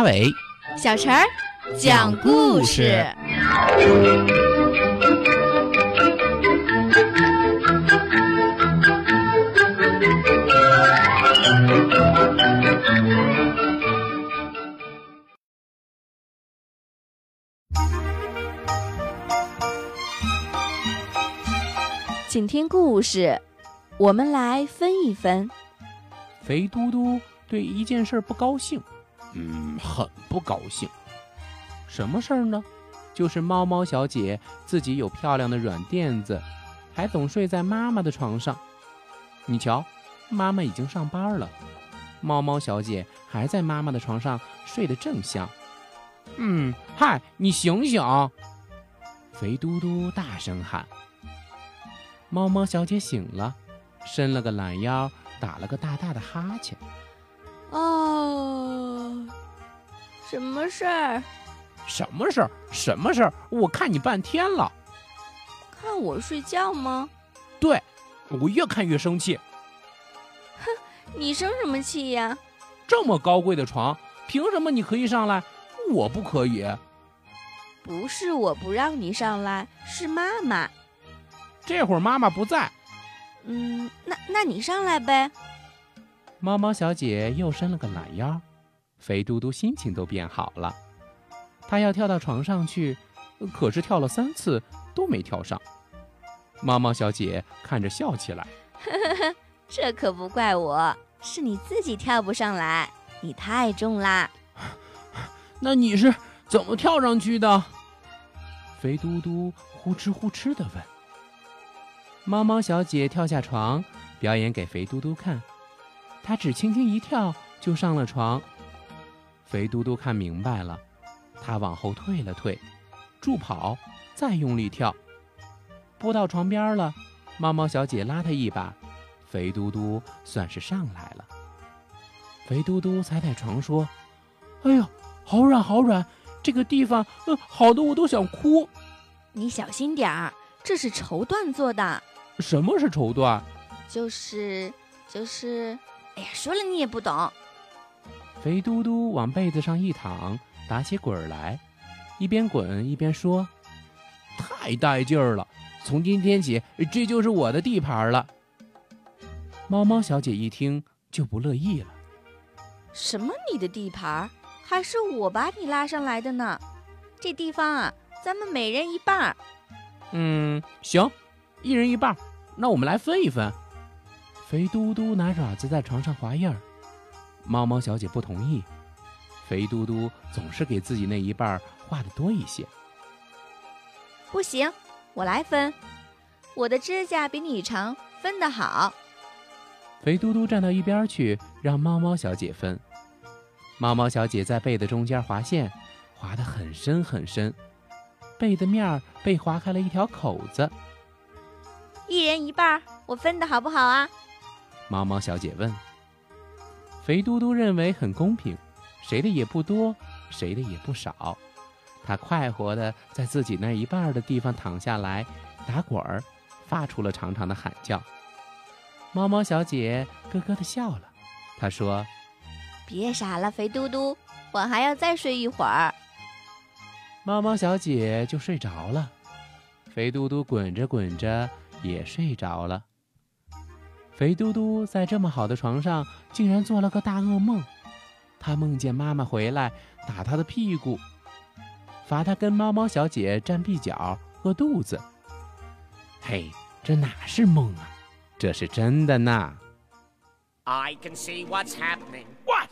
马尾，小陈儿讲故事。请听故事，我们来分一分。肥嘟嘟对一件事不高兴，嗯，很不高兴。什么事儿呢？就是猫猫小姐自己有漂亮的软垫子，还总睡在妈妈的床上。你瞧，妈妈已经上班了，猫猫小姐还在妈妈的床上睡得正香。嗯，嗨，你醒醒！肥嘟嘟大声喊。猫猫小姐醒了，伸了个懒腰，打了个大大的哈欠。哦，什么事儿？什么事儿？什么事儿？我看你半天了。看我睡觉吗？对，我越看越生气。哼，你生什么气呀？这么高贵的床，凭什么你可以上来，我不可以？不是我不让你上来，是妈妈。这会儿妈妈不在，嗯，那那你上来呗。猫猫小姐又伸了个懒腰，肥嘟嘟心情都变好了。她要跳到床上去，可是跳了三次都没跳上。猫猫小姐看着笑起来，呵呵呵，这可不怪我，是你自己跳不上来，你太重啦。那你是怎么跳上去的？肥嘟嘟呼哧呼哧地问。猫猫小姐跳下床，表演给肥嘟嘟看。她只轻轻一跳就上了床。肥嘟嘟看明白了，他往后退了退，助跑，再用力跳。扑到床边了，猫猫小姐拉他一把，肥嘟嘟算是上来了。肥嘟嘟踩踩床说：“哎呦，好软好软，这个地方，呃，好的我都想哭。”你小心点儿，这是绸缎做的。什么是绸缎？就是就是，哎呀，说了你也不懂。肥嘟嘟往被子上一躺，打起滚来，一边滚一边说：“太带劲儿了！从今天起，这就是我的地盘了。”猫猫小姐一听就不乐意了：“什么你的地盘？还是我把你拉上来的呢？这地方啊，咱们每人一半。”嗯，行，一人一半。那我们来分一分。肥嘟嘟拿爪子在床上划印儿，猫猫小姐不同意。肥嘟嘟总是给自己那一半画的多一些。不行，我来分。我的指甲比你长，分得好。肥嘟嘟站到一边去，让猫猫小姐分。猫猫小姐在被的中间划线，划得很深很深，被的面儿被划开了一条口子。一人一半，我分的好不好啊？猫猫小姐问。肥嘟嘟认为很公平，谁的也不多，谁的也不少。他快活的在自己那一半的地方躺下来，打滚儿，发出了长长的喊叫。猫猫小姐咯咯的笑了，她说：“别傻了，肥嘟嘟，我还要再睡一会儿。”猫猫小姐就睡着了。肥嘟嘟滚着滚着。也睡着了。肥嘟嘟在这么好的床上，竟然做了个大噩梦。他梦见妈妈回来打他的屁股，罚他跟猫猫小姐站壁角饿肚子。嘿，这哪是梦啊，这是真的呢。I can see what's happening. What?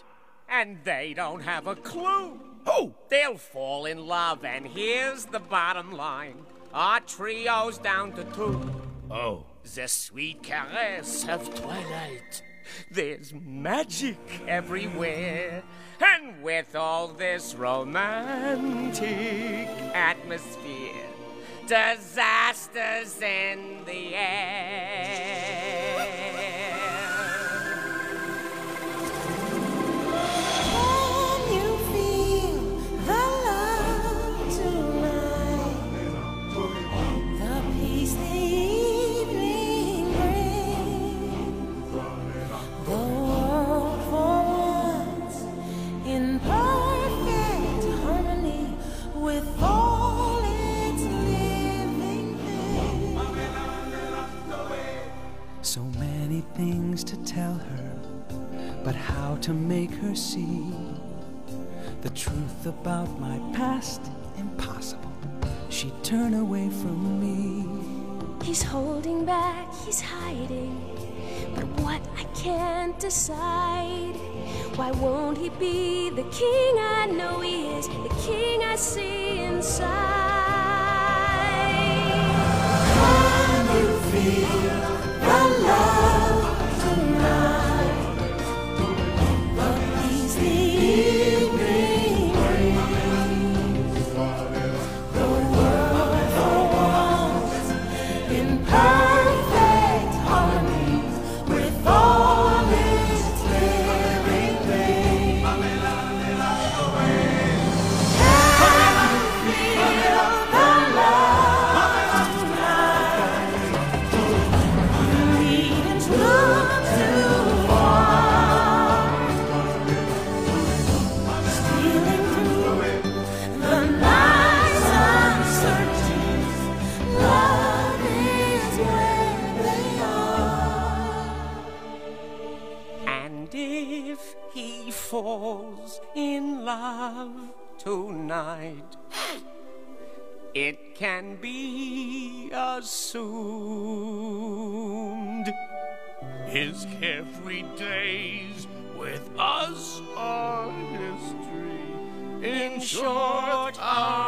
And they don't have a clue. Who? They'll fall in love, and here's the bottom line. Our trio's down to two. Oh. The sweet caress of twilight. There's magic everywhere. And with all this romantic atmosphere, disasters in the air. Tell her, but how to make her see the truth about my past? Impossible. She'd turn away from me. He's holding back, he's hiding. But what I can't decide. Why won't he be the king I know he is, the king I see inside? It can be assumed his carefree days with us are history. In short, our